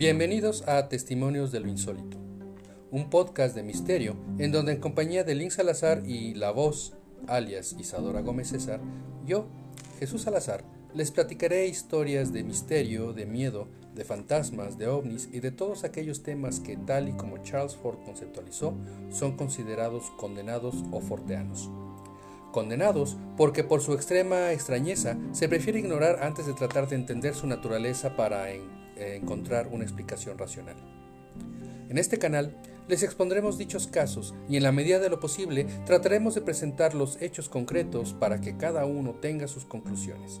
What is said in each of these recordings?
Bienvenidos a Testimonios de lo Insólito, un podcast de misterio en donde en compañía de Link Salazar y la voz, alias Isadora Gómez César, yo, Jesús Salazar, les platicaré historias de misterio, de miedo, de fantasmas, de ovnis y de todos aquellos temas que tal y como Charles Ford conceptualizó son considerados condenados o forteanos. Condenados porque por su extrema extrañeza se prefiere ignorar antes de tratar de entender su naturaleza para en encontrar una explicación racional. En este canal les expondremos dichos casos y en la medida de lo posible trataremos de presentar los hechos concretos para que cada uno tenga sus conclusiones.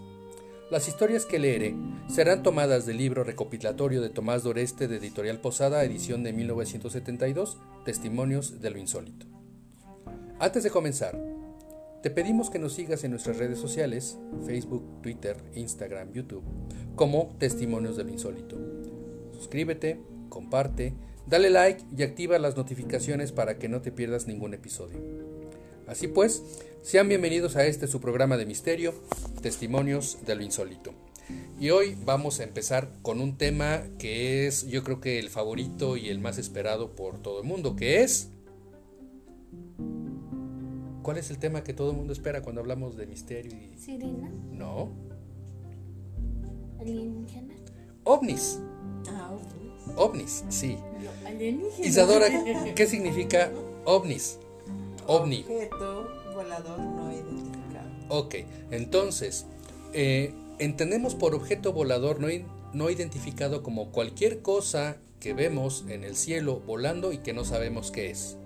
Las historias que leeré serán tomadas del libro recopilatorio de Tomás Doreste de Editorial Posada, edición de 1972, Testimonios de lo Insólito. Antes de comenzar, te pedimos que nos sigas en nuestras redes sociales, Facebook, Twitter, Instagram, YouTube, como Testimonios del Insólito. Suscríbete, comparte, dale like y activa las notificaciones para que no te pierdas ningún episodio. Así pues, sean bienvenidos a este su programa de misterio, Testimonios de lo Insólito. Y hoy vamos a empezar con un tema que es yo creo que el favorito y el más esperado por todo el mundo, que es... ¿Cuál es el tema que todo el mundo espera cuando hablamos de misterio y... Sirena. No. Alienígena. OVNIs. Ah, ovnis. OVNIs, sí. No, alienígena. Isadora, ¿qué significa OVNIs? OVNI. Objeto volador no identificado. Ok, entonces, eh, entendemos por objeto volador no, no identificado como cualquier cosa que vemos en el cielo volando y que no sabemos qué es.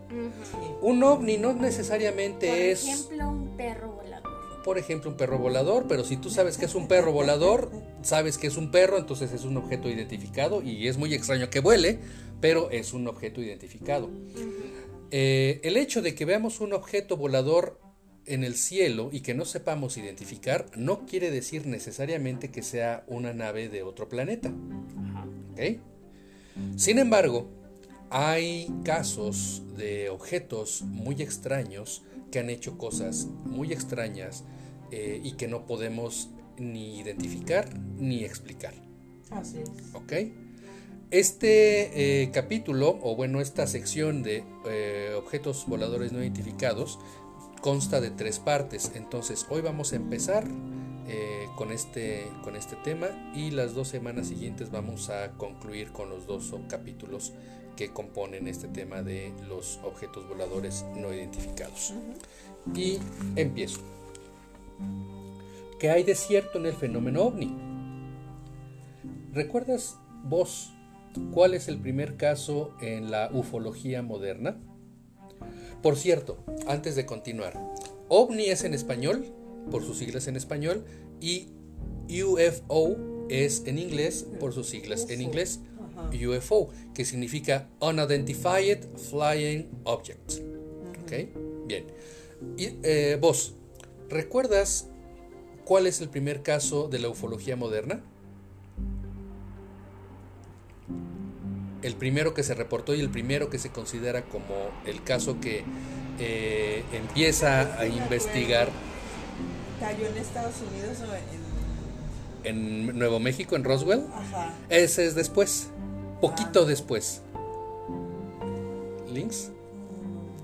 Un ovni no necesariamente Por es, ejemplo, un perro volador. por ejemplo, un perro volador, pero si tú sabes que es un perro volador, sabes que es un perro, entonces es un objeto identificado y es muy extraño que vuele, pero es un objeto identificado. Eh, el hecho de que veamos un objeto volador en el cielo y que no sepamos identificar no quiere decir necesariamente que sea una nave de otro planeta. ¿ok? Sin embargo, hay casos de objetos muy extraños que han hecho cosas muy extrañas eh, y que no podemos ni identificar ni explicar. Así es. ¿Ok? Este eh, capítulo, o bueno, esta sección de eh, objetos voladores no identificados, consta de tres partes. Entonces, hoy vamos a empezar eh, con, este, con este tema y las dos semanas siguientes vamos a concluir con los dos capítulos que componen este tema de los objetos voladores no identificados. Y empiezo. ¿Qué hay de cierto en el fenómeno ovni? ¿Recuerdas vos cuál es el primer caso en la ufología moderna? Por cierto, antes de continuar, ovni es en español, por sus siglas en español, y UFO es en inglés, por sus siglas en inglés. UFO, que significa Unidentified Flying Object. ¿Ok? Bien. Y, eh, vos, ¿recuerdas cuál es el primer caso de la ufología moderna? El primero que se reportó y el primero que se considera como el caso que eh, empieza a investigar ¿Cayó en Estados Unidos o en.? en Nuevo México, en Roswell. Ajá. Ese es después, poquito después. ¿Links?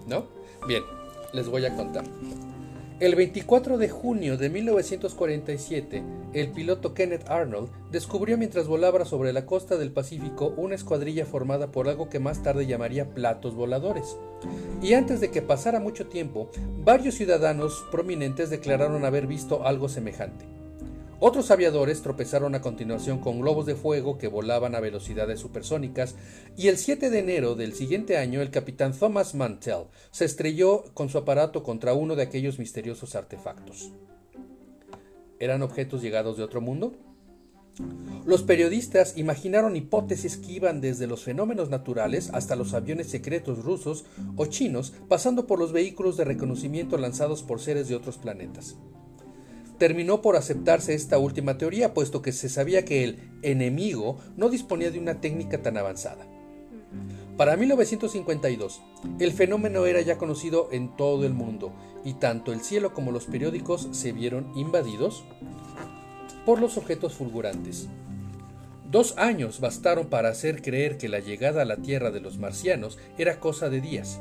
¿No? Bien, les voy a contar. El 24 de junio de 1947, el piloto Kenneth Arnold descubrió mientras volaba sobre la costa del Pacífico una escuadrilla formada por algo que más tarde llamaría platos voladores. Y antes de que pasara mucho tiempo, varios ciudadanos prominentes declararon haber visto algo semejante. Otros aviadores tropezaron a continuación con globos de fuego que volaban a velocidades supersónicas y el 7 de enero del siguiente año el capitán Thomas Mantell se estrelló con su aparato contra uno de aquellos misteriosos artefactos. ¿Eran objetos llegados de otro mundo? Los periodistas imaginaron hipótesis que iban desde los fenómenos naturales hasta los aviones secretos rusos o chinos, pasando por los vehículos de reconocimiento lanzados por seres de otros planetas terminó por aceptarse esta última teoría, puesto que se sabía que el enemigo no disponía de una técnica tan avanzada. Para 1952, el fenómeno era ya conocido en todo el mundo, y tanto el cielo como los periódicos se vieron invadidos por los objetos fulgurantes. Dos años bastaron para hacer creer que la llegada a la Tierra de los marcianos era cosa de días.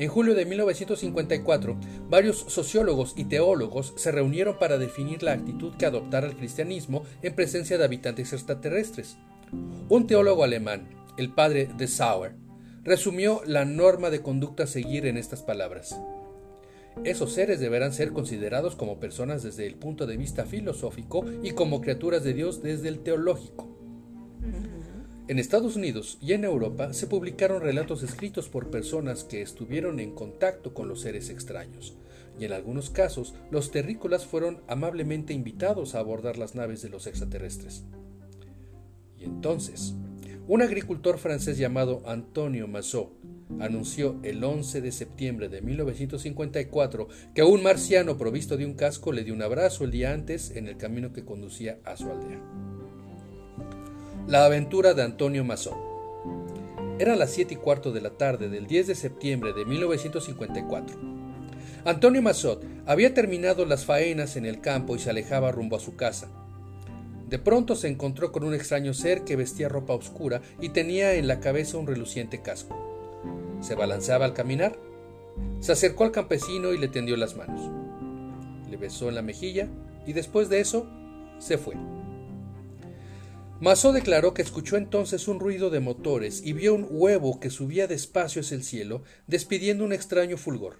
En julio de 1954, varios sociólogos y teólogos se reunieron para definir la actitud que adoptara el cristianismo en presencia de habitantes extraterrestres. Un teólogo alemán, el padre de Sauer, resumió la norma de conducta a seguir en estas palabras. Esos seres deberán ser considerados como personas desde el punto de vista filosófico y como criaturas de Dios desde el teológico. En Estados Unidos y en Europa se publicaron relatos escritos por personas que estuvieron en contacto con los seres extraños, y en algunos casos los terrícolas fueron amablemente invitados a abordar las naves de los extraterrestres. Y entonces, un agricultor francés llamado Antonio Massot anunció el 11 de septiembre de 1954 que un marciano provisto de un casco le dio un abrazo el día antes en el camino que conducía a su aldea. La aventura de Antonio Masón. Era las 7 y cuarto de la tarde del 10 de septiembre de 1954. Antonio Massot había terminado las faenas en el campo y se alejaba rumbo a su casa. De pronto se encontró con un extraño ser que vestía ropa oscura y tenía en la cabeza un reluciente casco. Se balanceaba al caminar. Se acercó al campesino y le tendió las manos. Le besó en la mejilla y después de eso se fue. Masó declaró que escuchó entonces un ruido de motores y vio un huevo que subía despacio hacia el cielo, despidiendo un extraño fulgor.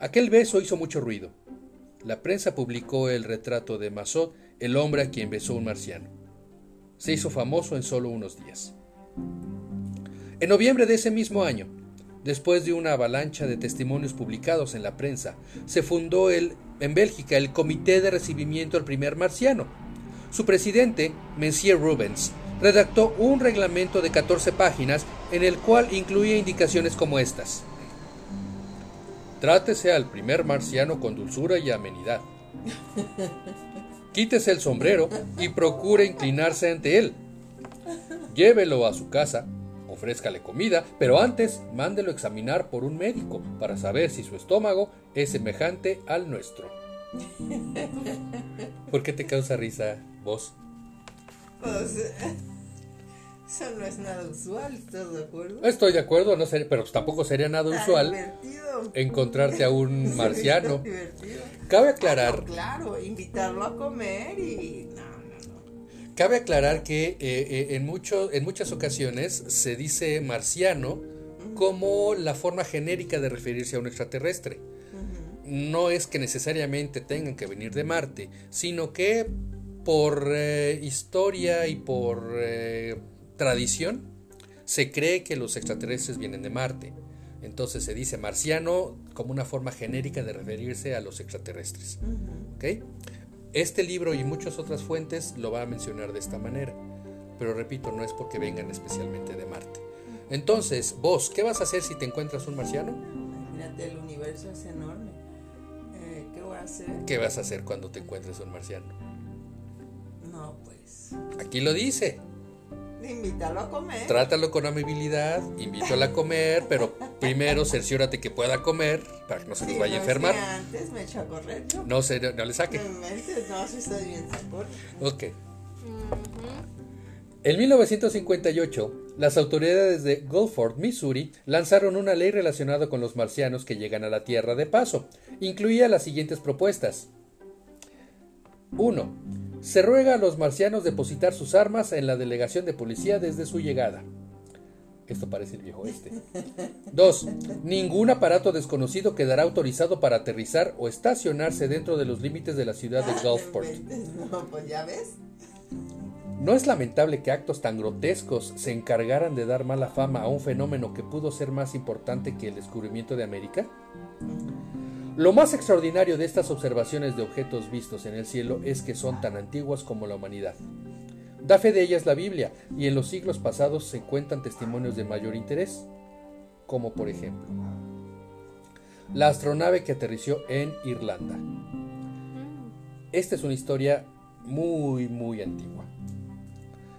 Aquel beso hizo mucho ruido. La prensa publicó el retrato de Masot, el hombre a quien besó un marciano. Se hizo famoso en solo unos días. En noviembre de ese mismo año, después de una avalancha de testimonios publicados en la prensa, se fundó en Bélgica el Comité de Recibimiento al Primer Marciano, su presidente, Monsieur Rubens, redactó un reglamento de 14 páginas en el cual incluía indicaciones como estas. Trátese al primer marciano con dulzura y amenidad. Quítese el sombrero y procure inclinarse ante él. Llévelo a su casa, ofrézcale comida, pero antes mándelo examinar por un médico para saber si su estómago es semejante al nuestro. ¿Por qué te causa risa vos? Pues, eso no es nada usual, ¿estás de acuerdo? Estoy de acuerdo, no sé, pero tampoco sería nada usual encontrarte a un marciano. Cabe aclarar. claro, invitarlo a comer y. Cabe aclarar que eh, eh, en, mucho, en muchas ocasiones se dice marciano como la forma genérica de referirse a un extraterrestre no es que necesariamente tengan que venir de Marte, sino que por eh, historia y por eh, tradición se cree que los extraterrestres vienen de Marte. Entonces se dice marciano como una forma genérica de referirse a los extraterrestres. Este libro y muchas otras fuentes lo va a mencionar de esta manera. Pero repito, no es porque vengan especialmente de Marte. Entonces, vos, ¿qué vas a hacer si te encuentras un marciano? Imagínate, el universo es enorme. ¿Qué vas a hacer cuando te encuentres un marciano? No, pues. Aquí lo dice. Invítalo a comer. Trátalo con amabilidad, invítalo a comer, pero primero cerciórate que pueda comer para que no se nos vaya a enfermar. antes me echo a correr. No, se, no le saque. No, si estoy bien, Ok. En 1958, las autoridades de Gulfport, Missouri, lanzaron una ley relacionada con los marcianos que llegan a la Tierra de paso. Incluía las siguientes propuestas. 1. Se ruega a los marcianos depositar sus armas en la delegación de policía desde su llegada. Esto parece el viejo este. 2. Ningún aparato desconocido quedará autorizado para aterrizar o estacionarse dentro de los límites de la ciudad de Gulfport. No, pues ya ves. ¿No es lamentable que actos tan grotescos se encargaran de dar mala fama a un fenómeno que pudo ser más importante que el descubrimiento de América? Lo más extraordinario de estas observaciones de objetos vistos en el cielo es que son tan antiguas como la humanidad. Da fe de ellas la Biblia, y en los siglos pasados se cuentan testimonios de mayor interés, como por ejemplo la astronave que aterrizó en Irlanda. Esta es una historia muy, muy antigua.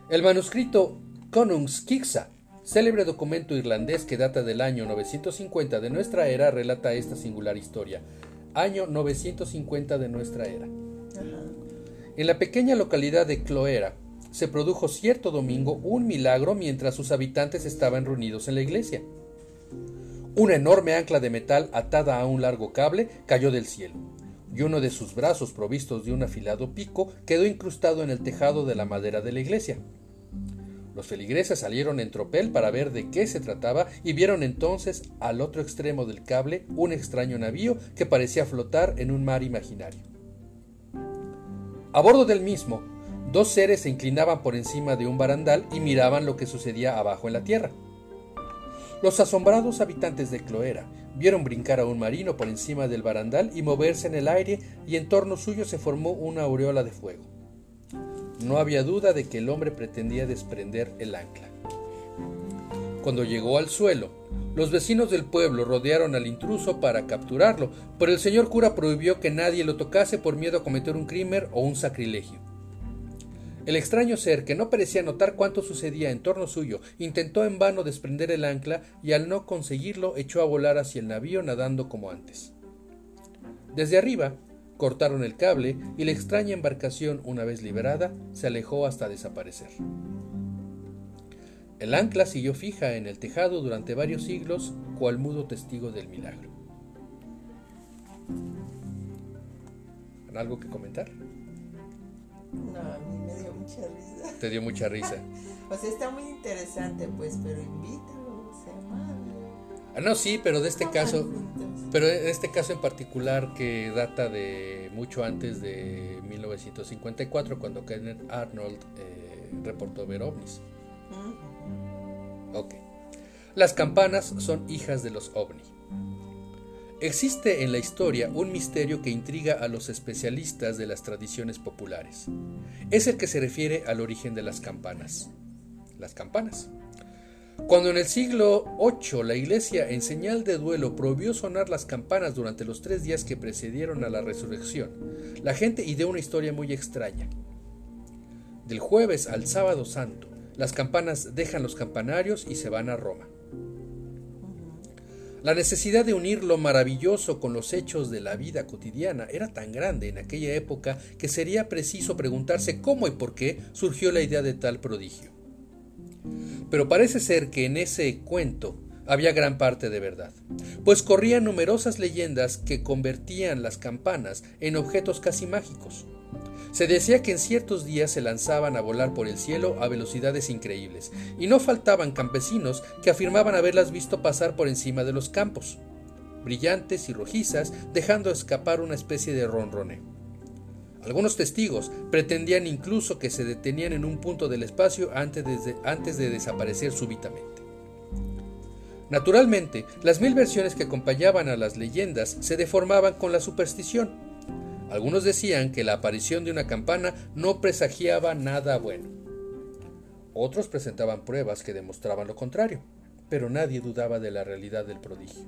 El manuscrito Konungskissa, célebre documento irlandés que data del año 950 de nuestra era, relata esta singular historia. Año 950 de nuestra era. En la pequeña localidad de Cloera, se produjo cierto domingo un milagro mientras sus habitantes estaban reunidos en la iglesia. Una enorme ancla de metal atada a un largo cable cayó del cielo, y uno de sus brazos provistos de un afilado pico quedó incrustado en el tejado de la madera de la iglesia. Los feligreses salieron en tropel para ver de qué se trataba y vieron entonces al otro extremo del cable un extraño navío que parecía flotar en un mar imaginario. A bordo del mismo, dos seres se inclinaban por encima de un barandal y miraban lo que sucedía abajo en la tierra. Los asombrados habitantes de Cloera vieron brincar a un marino por encima del barandal y moverse en el aire y en torno suyo se formó una aureola de fuego. No había duda de que el hombre pretendía desprender el ancla. Cuando llegó al suelo, los vecinos del pueblo rodearon al intruso para capturarlo, pero el señor cura prohibió que nadie lo tocase por miedo a cometer un crimen o un sacrilegio. El extraño ser, que no parecía notar cuánto sucedía en torno suyo, intentó en vano desprender el ancla y al no conseguirlo echó a volar hacia el navío nadando como antes. Desde arriba, cortaron el cable y la extraña embarcación, una vez liberada, se alejó hasta desaparecer. El ancla siguió fija en el tejado durante varios siglos, cual mudo testigo del milagro. ¿Algo que comentar? No, a mí me dio mucha risa. Te dio mucha risa. O sea, está muy interesante, pues, pero invítalo, sea amable. Ah, no, sí, pero de este caso, pero en este caso en particular que data de mucho antes de 1954, cuando Kenneth Arnold eh, reportó ver ovnis. Mm. Ok. Las campanas son hijas de los ovni. Existe en la historia un misterio que intriga a los especialistas de las tradiciones populares. Es el que se refiere al origen de las campanas. Las campanas. Cuando en el siglo VIII la iglesia en señal de duelo prohibió sonar las campanas durante los tres días que precedieron a la resurrección, la gente ideó una historia muy extraña. Del jueves al sábado santo, las campanas dejan los campanarios y se van a Roma. La necesidad de unir lo maravilloso con los hechos de la vida cotidiana era tan grande en aquella época que sería preciso preguntarse cómo y por qué surgió la idea de tal prodigio. Pero parece ser que en ese cuento había gran parte de verdad, pues corrían numerosas leyendas que convertían las campanas en objetos casi mágicos. Se decía que en ciertos días se lanzaban a volar por el cielo a velocidades increíbles, y no faltaban campesinos que afirmaban haberlas visto pasar por encima de los campos, brillantes y rojizas, dejando escapar una especie de ronroneo. Algunos testigos pretendían incluso que se detenían en un punto del espacio antes de, antes de desaparecer súbitamente. Naturalmente, las mil versiones que acompañaban a las leyendas se deformaban con la superstición. Algunos decían que la aparición de una campana no presagiaba nada bueno. Otros presentaban pruebas que demostraban lo contrario, pero nadie dudaba de la realidad del prodigio.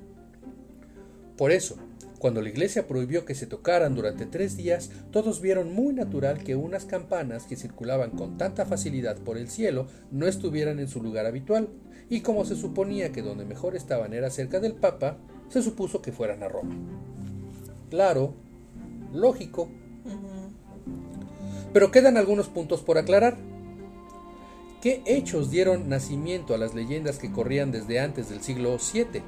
Por eso, cuando la iglesia prohibió que se tocaran durante tres días, todos vieron muy natural que unas campanas que circulaban con tanta facilidad por el cielo no estuvieran en su lugar habitual, y como se suponía que donde mejor estaban era cerca del Papa, se supuso que fueran a Roma. Claro, lógico, pero quedan algunos puntos por aclarar. ¿Qué hechos dieron nacimiento a las leyendas que corrían desde antes del siglo VII?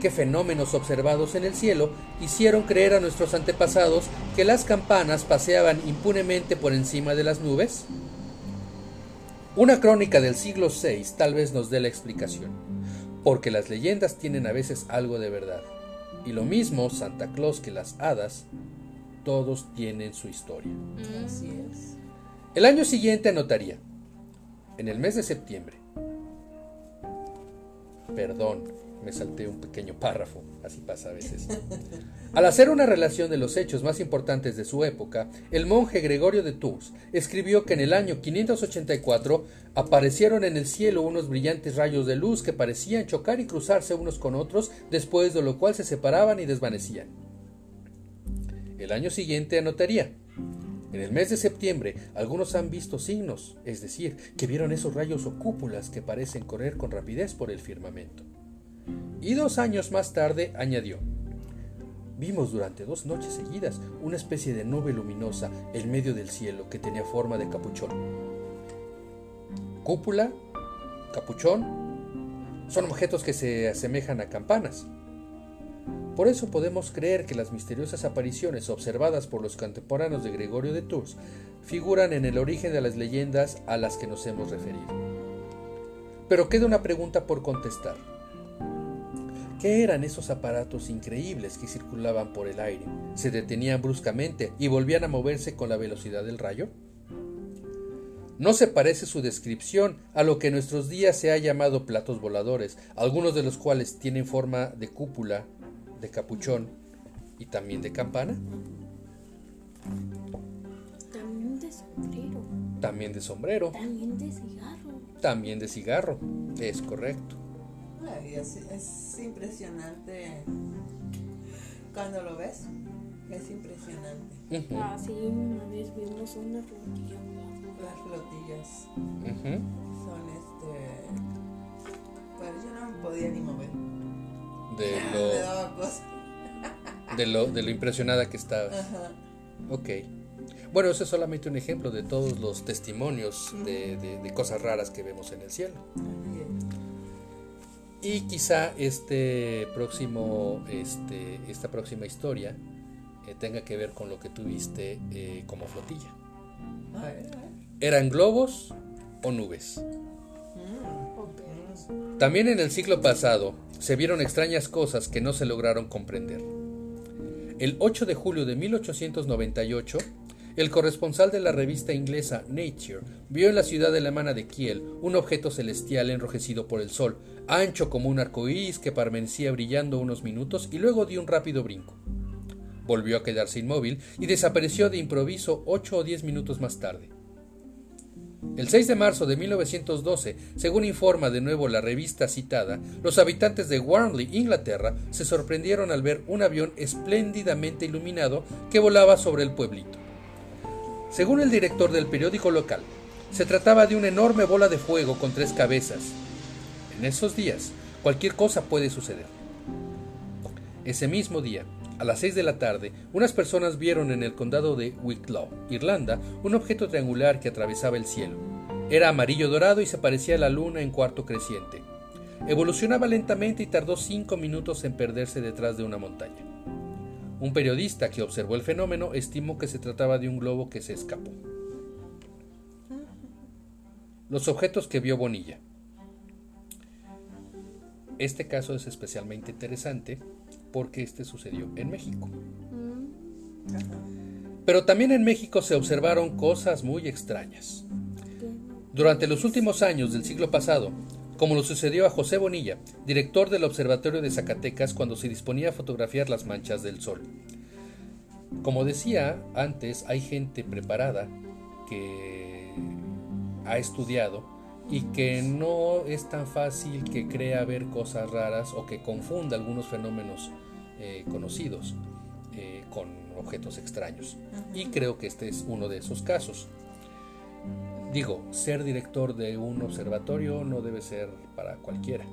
¿Qué fenómenos observados en el cielo hicieron creer a nuestros antepasados que las campanas paseaban impunemente por encima de las nubes? Una crónica del siglo VI tal vez nos dé la explicación, porque las leyendas tienen a veces algo de verdad, y lo mismo Santa Claus que las hadas, todos tienen su historia. Así es. El año siguiente anotaría, en el mes de septiembre. Perdón, me salté un pequeño párrafo, así pasa a veces. Al hacer una relación de los hechos más importantes de su época, el monje Gregorio de Tours escribió que en el año 584 aparecieron en el cielo unos brillantes rayos de luz que parecían chocar y cruzarse unos con otros, después de lo cual se separaban y desvanecían. El año siguiente anotaría, en el mes de septiembre, algunos han visto signos, es decir, que vieron esos rayos o cúpulas que parecen correr con rapidez por el firmamento. Y dos años más tarde añadió, vimos durante dos noches seguidas una especie de nube luminosa en medio del cielo que tenía forma de capuchón. cúpula, capuchón, son objetos que se asemejan a campanas. Por eso podemos creer que las misteriosas apariciones observadas por los contemporáneos de Gregorio de Tours figuran en el origen de las leyendas a las que nos hemos referido. Pero queda una pregunta por contestar. ¿Qué eran esos aparatos increíbles que circulaban por el aire? ¿Se detenían bruscamente y volvían a moverse con la velocidad del rayo? No se parece su descripción a lo que en nuestros días se ha llamado platos voladores, algunos de los cuales tienen forma de cúpula, de capuchón y también de campana. También de sombrero. También de sombrero. También de cigarro. También de cigarro. Es correcto. Ay, es, es impresionante cuando lo ves. Es impresionante. Ujú, Ah, sí, una vez vimos una flotilla Las flotillas son este. Pues yo no me podía ni mover. De, lo, de, lo, de lo impresionada que estabas. Ajá. Ok. Bueno, ese es solamente un ejemplo de todos los testimonios de, de- de cosas raras que vemos en el cielo. Y quizá este próximo, este, esta próxima historia eh, tenga que ver con lo que tú viste eh, como flotilla. ¿Eran globos o nubes? También en el siglo pasado se vieron extrañas cosas que no se lograron comprender. El 8 de julio de 1898, el corresponsal de la revista inglesa Nature vio en la ciudad alemana de Kiel un objeto celestial enrojecido por el sol, ancho como un arco iris que permanecía brillando unos minutos y luego dio un rápido brinco. Volvió a quedarse inmóvil y desapareció de improviso ocho o diez minutos más tarde. El 6 de marzo de 1912, según informa de nuevo la revista citada, los habitantes de Warnley, Inglaterra, se sorprendieron al ver un avión espléndidamente iluminado que volaba sobre el pueblito. Según el director del periódico local, se trataba de una enorme bola de fuego con tres cabezas. En esos días, cualquier cosa puede suceder. Ese mismo día, a las 6 de la tarde, unas personas vieron en el condado de Wicklow, Irlanda, un objeto triangular que atravesaba el cielo. Era amarillo dorado y se parecía a la luna en cuarto creciente. Evolucionaba lentamente y tardó cinco minutos en perderse detrás de una montaña. Un periodista que observó el fenómeno estimó que se trataba de un globo que se escapó. Los objetos que vio Bonilla. Este caso es especialmente interesante porque este sucedió en México. Mm. Pero también en México se observaron cosas muy extrañas. Durante los últimos años del siglo pasado, como lo sucedió a José Bonilla, director del Observatorio de Zacatecas cuando se disponía a fotografiar las manchas del sol. Como decía antes, hay gente preparada que ha estudiado y que no es tan fácil que crea ver cosas raras o que confunda algunos fenómenos eh, conocidos eh, con objetos extraños. Y creo que este es uno de esos casos. Digo, ser director de un observatorio no debe ser para cualquiera.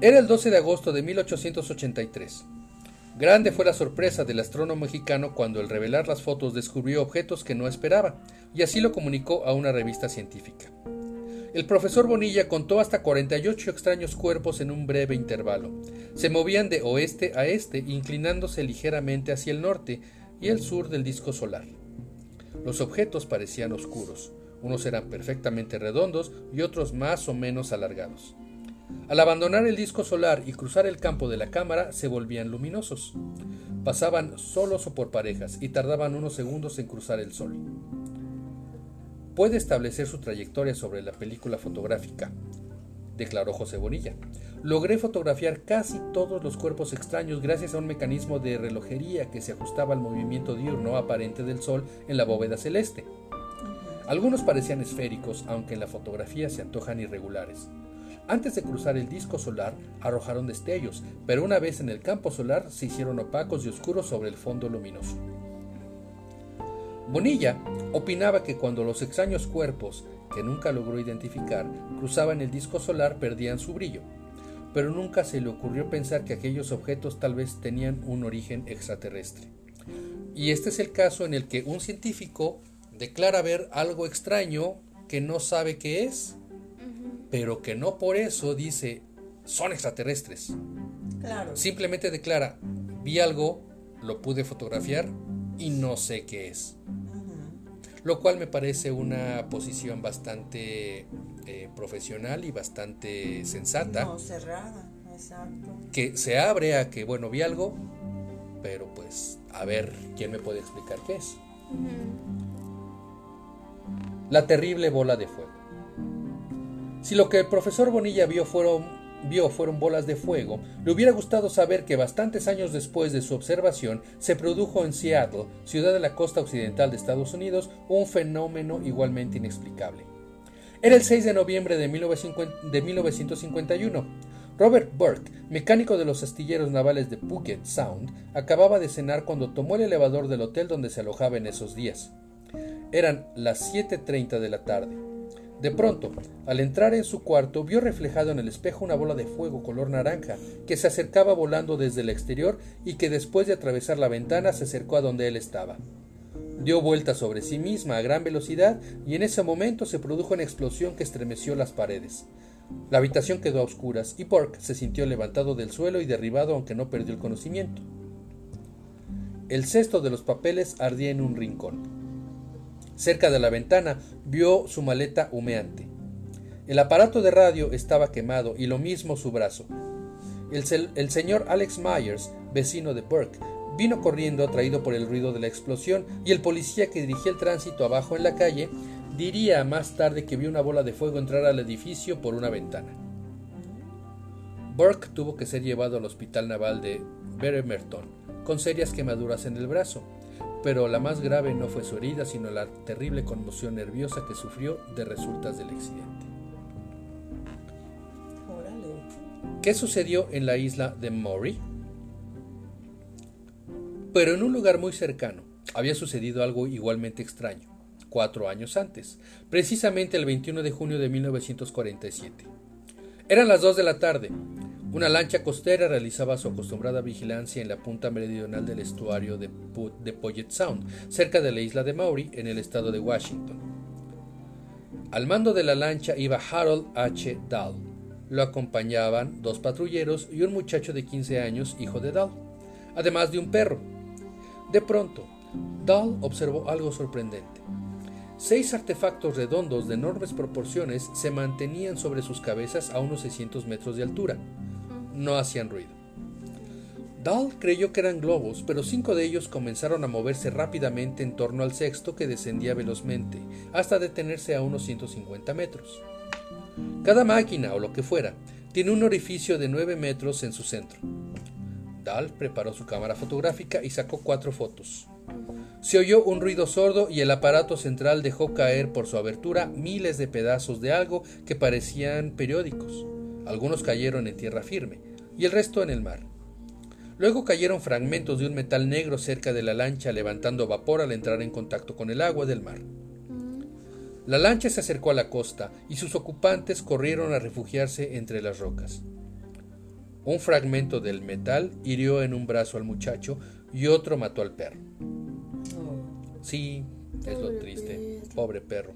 Era el 12 de agosto de 1883. Grande fue la sorpresa del astrónomo mexicano cuando al revelar las fotos descubrió objetos que no esperaba, y así lo comunicó a una revista científica. El profesor Bonilla contó hasta 48 extraños cuerpos en un breve intervalo. Se movían de oeste a este, inclinándose ligeramente hacia el norte y el sur del disco solar. Los objetos parecían oscuros, unos eran perfectamente redondos y otros más o menos alargados. Al abandonar el disco solar y cruzar el campo de la cámara se volvían luminosos. Pasaban solos o por parejas y tardaban unos segundos en cruzar el sol. Puede establecer su trayectoria sobre la película fotográfica, declaró José Bonilla. Logré fotografiar casi todos los cuerpos extraños gracias a un mecanismo de relojería que se ajustaba al movimiento diurno aparente del Sol en la bóveda celeste. Algunos parecían esféricos, aunque en la fotografía se antojan irregulares. Antes de cruzar el disco solar, arrojaron destellos, pero una vez en el campo solar se hicieron opacos y oscuros sobre el fondo luminoso. Bonilla opinaba que cuando los extraños cuerpos, que nunca logró identificar, cruzaban el disco solar perdían su brillo, pero nunca se le ocurrió pensar que aquellos objetos tal vez tenían un origen extraterrestre. Y este es el caso en el que un científico declara ver algo extraño que no sabe qué es, pero que no por eso dice son extraterrestres. Claro. Simplemente declara, vi algo, lo pude fotografiar y no sé qué es. Lo cual me parece una posición bastante eh, profesional y bastante sensata, No, cerrada, exacto. que se abre a que, bueno, vi algo, pero pues a ver quién me puede explicar qué es. La terrible bola de fuego. Si lo que el profesor Bonilla vio fueron, vio fueron bolas de fuego, le hubiera gustado saber que bastantes años después de su observación se produjo en Seattle, ciudad de la costa occidental de Estados Unidos, un fenómeno igualmente inexplicable. Era el 6 de noviembre de 1950 de 1951. Robert Burke, mecánico de los astilleros navales de Puget Sound, acababa de cenar cuando tomó el elevador del hotel donde se alojaba en esos días. Eran las 7.30 de la tarde. De pronto, al entrar en su cuarto, vio reflejado en el espejo una bola de fuego color naranja que se acercaba volando desde el exterior y que después de atravesar la ventana se acercó a donde él estaba. Dio vuelta sobre sí misma a gran velocidad y en ese momento se produjo una explosión que estremeció las paredes. La habitación quedó a oscuras y Burke se sintió levantado del suelo y derribado aunque no perdió el conocimiento. El cesto de los papeles ardía en un rincón. Cerca de la ventana vio su maleta humeante. El aparato de radio estaba quemado y lo mismo su brazo. El, señor Alex Myers, vecino de Burke, vino corriendo atraído por el ruido de la explosión y el policía que dirigía el tránsito abajo en la calle diría más tarde que vio una bola de fuego entrar al edificio por una ventana. Burke tuvo que ser llevado al hospital naval de Bremerton con serias quemaduras en el brazo, pero la más grave no fue su herida, sino la terrible conmoción nerviosa que sufrió de resultas del accidente. Órale. ¿Qué sucedió en la isla de Maury? Pero en un lugar muy cercano había sucedido algo igualmente extraño, cuatro años antes, precisamente el 21 de junio de 1947. Eran las 2 de la tarde. Una lancha costera realizaba su acostumbrada vigilancia en la punta meridional del estuario de, Puget Sound, cerca de la isla de Maury, en el estado de Washington. Al mando de la lancha iba Harold H. Dahl. Lo acompañaban dos patrulleros y un muchacho de 15 años, hijo de Dahl, además de un perro. De pronto, Dahl observó algo sorprendente. Seis artefactos redondos de enormes proporciones se mantenían sobre sus cabezas a unos 600 metros de altura. No hacían ruido. Dahl creyó que eran globos, pero cinco de ellos comenzaron a moverse rápidamente en torno al sexto que descendía velozmente, hasta detenerse a unos 150 metros. Cada máquina, o lo que fuera, tiene un orificio de 9 metros en su centro. Dahl preparó su cámara fotográfica y sacó cuatro fotos. Se oyó un ruido sordo y el aparato central dejó caer por su abertura miles de pedazos de algo que parecían periódicos. Algunos cayeron en tierra firme y el resto en el mar. Luego cayeron fragmentos de un metal negro cerca de la lancha levantando vapor al entrar en contacto con el agua del mar. La lancha se acercó a la costa y sus ocupantes corrieron a refugiarse entre las rocas. Un fragmento del metal hirió en un brazo al muchacho y otro mató al perro. Oh, Sí, es lo triste. Pobre perro.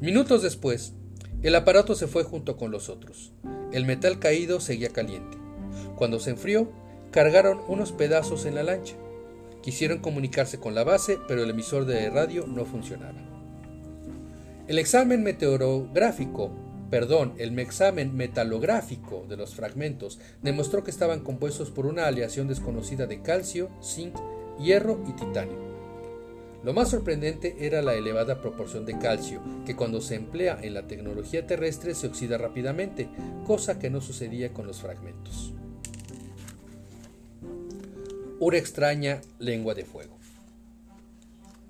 Minutos después, el aparato se fue junto con los otros. El metal caído seguía caliente. Cuando se enfrió, cargaron unos pedazos en la lancha. Quisieron comunicarse con la base, pero el emisor de radio no funcionaba. El examen meteorográfico, perdón, el examen metalográfico de los fragmentos demostró que estaban compuestos por una aleación desconocida de calcio, zinc, hierro y titanio. Lo más sorprendente era la elevada proporción de calcio, que cuando se emplea en la tecnología terrestre se oxida rápidamente, cosa que no sucedía con los fragmentos. Una extraña lengua de fuego.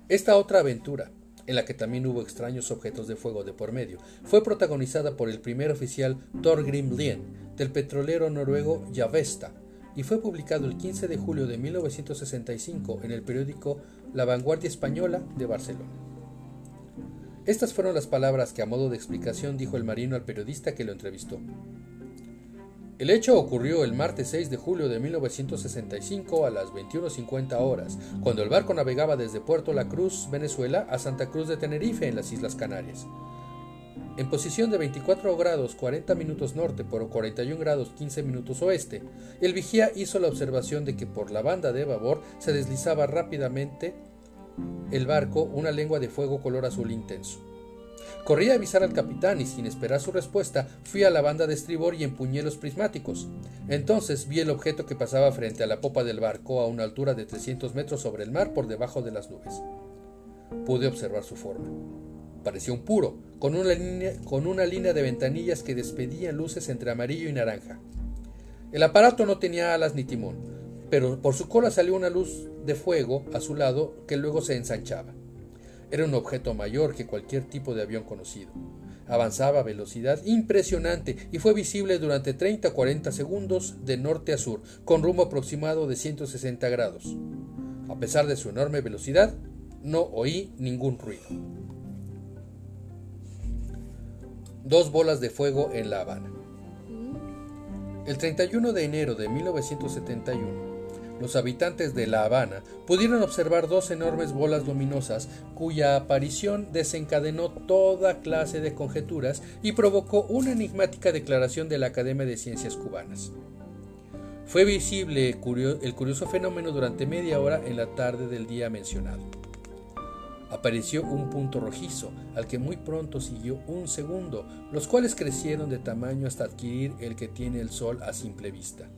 Esta otra aventura, en la que también hubo extraños objetos de fuego de por medio, fue protagonizada por el primer oficial Thorgrim Lien, del petrolero noruego Javesta, y fue publicado el 15 de julio de 1965 en el periódico La Vanguardia Española de Barcelona. Estas fueron las palabras que a modo de explicación dijo el marino al periodista que lo entrevistó. El hecho ocurrió el martes 6 de julio de 1965 a las 21.50 horas, cuando el barco navegaba desde Puerto La Cruz, Venezuela, a Santa Cruz de Tenerife, en las Islas Canarias. En posición de 24 grados 40 minutos norte por 41 grados 15 minutos oeste, el vigía hizo la observación de que por la banda de babor se deslizaba rápidamente el barco una lengua de fuego color azul intenso. Corrí a avisar al capitán y sin esperar su respuesta fui a la banda de estribor y empuñé los prismáticos. Entonces vi el objeto que pasaba frente a la popa del barco a una altura de 300 metros sobre el mar por debajo de las nubes. Pude observar su forma. Parecía un puro, con una, línea, con una línea de ventanillas que despedían luces entre amarillo y naranja. El aparato no tenía alas ni timón, pero por su cola salió una luz de fuego a su lado que luego se ensanchaba. Era un objeto mayor que cualquier tipo de avión conocido. Avanzaba a velocidad impresionante y fue visible durante 30 o 40 segundos de norte a sur, con rumbo aproximado de 160 grados. A pesar de su enorme velocidad, no oí ningún ruido. Dos bolas de fuego en La Habana. El 31 de enero de 1971, los habitantes de La Habana pudieron observar dos enormes bolas luminosas cuya aparición desencadenó toda clase de conjeturas y provocó una enigmática declaración de la Academia de Ciencias Cubanas. Fue visible el curioso fenómeno durante media hora en la tarde del día mencionado. Apareció un punto rojizo, al que muy pronto siguió un segundo, los cuales crecieron de tamaño hasta adquirir el que tiene el Sol a simple vista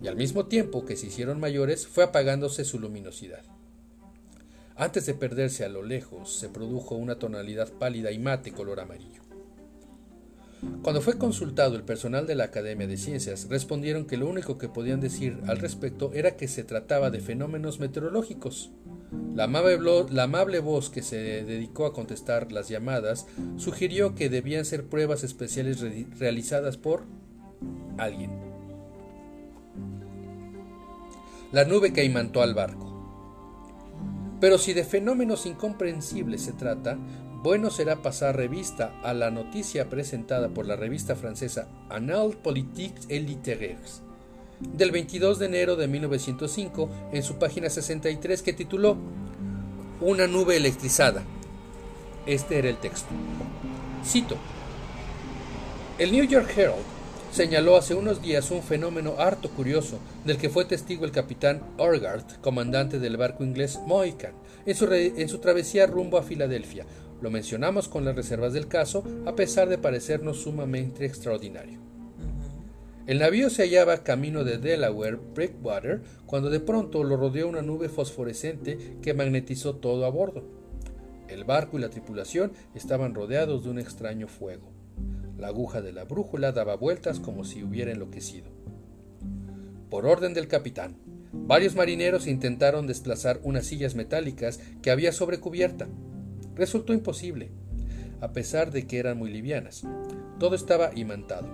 y al mismo tiempo que se hicieron mayores fue apagándose su luminosidad. Antes de perderse a lo lejos, se produjo una tonalidad pálida y mate color amarillo. Cuando fue consultado el personal de la Academia de Ciencias, respondieron que lo único que podían decir al respecto era que se trataba de fenómenos meteorológicos. La amable, voz que se dedicó a contestar las llamadas sugirió que debían ser pruebas especiales realizadas por alguien la nube que imantó al barco. Pero si de fenómenos incomprensibles se trata, bueno será pasar revista a la noticia presentada por la revista francesa Annales Politiques et Littéraires del 22 de enero de 1905 en su página 63 que tituló Una nube electrizada. Este era el texto. Cito. El New York Herald señaló hace unos días un fenómeno harto curioso del que fue testigo el capitán Orgard, comandante del barco inglés Mohican, en su, en su travesía rumbo a Filadelfia. Lo mencionamos con las reservas del caso, a pesar de parecernos sumamente extraordinario. El navío se hallaba camino de Delaware Breakwater cuando de pronto lo rodeó una nube fosforescente que magnetizó todo a bordo. El barco y la tripulación estaban rodeados de un extraño fuego. La aguja de la brújula daba vueltas como si hubiera enloquecido. Por orden del capitán, varios marineros intentaron desplazar unas sillas metálicas que había sobre cubierta. Resultó imposible, a pesar de que eran muy livianas. Todo estaba imantado.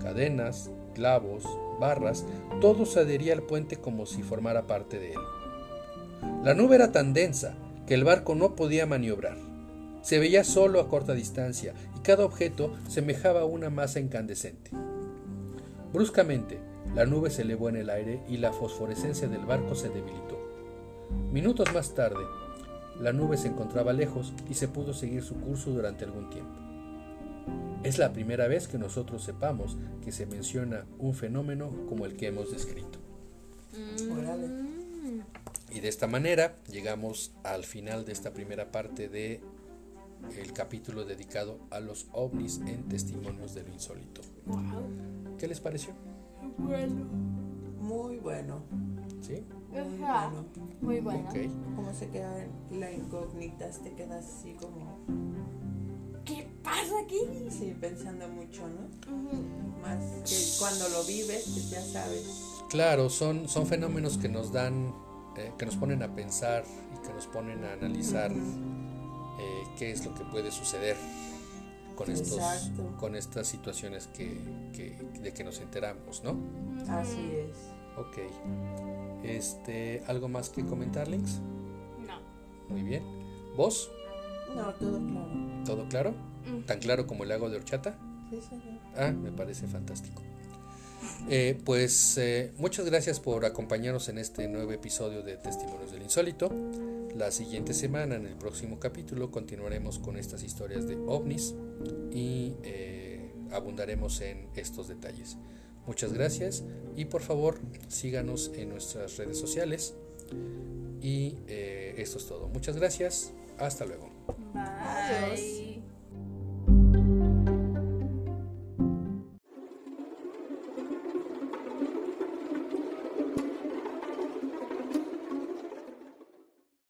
Cadenas, clavos, barras, todo se adhería al puente como si formara parte de él. La nube era tan densa que el barco no podía maniobrar. Se veía solo a corta distancia y cada objeto semejaba a una masa incandescente. Bruscamente, la nube se elevó en el aire y la fosforescencia del barco se debilitó. Minutos más tarde, la nube se encontraba lejos y se pudo seguir su curso durante algún tiempo. Es la primera vez que nosotros sepamos que se menciona un fenómeno como el que hemos descrito. Y de esta manera llegamos al final de esta primera parte de el capítulo dedicado a los ovnis en testimonios de lo insólito. ¿Qué les pareció? Bueno. Muy bueno. ¿Sí? Muy Ajá. bueno. Muy bueno. Ok. Como se queda en la incógnita, te quedas así como. ¿Qué pasa aquí? Sí, pensando mucho, ¿no? Ujú. Más que cuando lo vives, pues ya sabes. Claro, son, son fenómenos que nos dan, eh, que nos ponen a pensar y que nos ponen a analizar eh, qué es lo que puede suceder con estos, Exacto. con estas situaciones que, que- de que nos enteramos, ¿no? Así es. Ok. Este, ¿algo más que comentar, Links? No. Muy bien. ¿Vos? No, todo claro. ¿Todo claro? Mm. ¿Tan claro como el lago de horchata? Sí, señor. Ah, me parece fantástico. Eh, pues eh, muchas gracias por acompañarnos en este nuevo episodio de Testimonios del Insólito. La siguiente semana, en el próximo capítulo, continuaremos con estas historias de ovnis y eh, abundaremos en estos detalles. Muchas gracias y por favor síganos en nuestras redes sociales. Y esto es todo. Muchas gracias. Hasta luego. Bye. Adiós.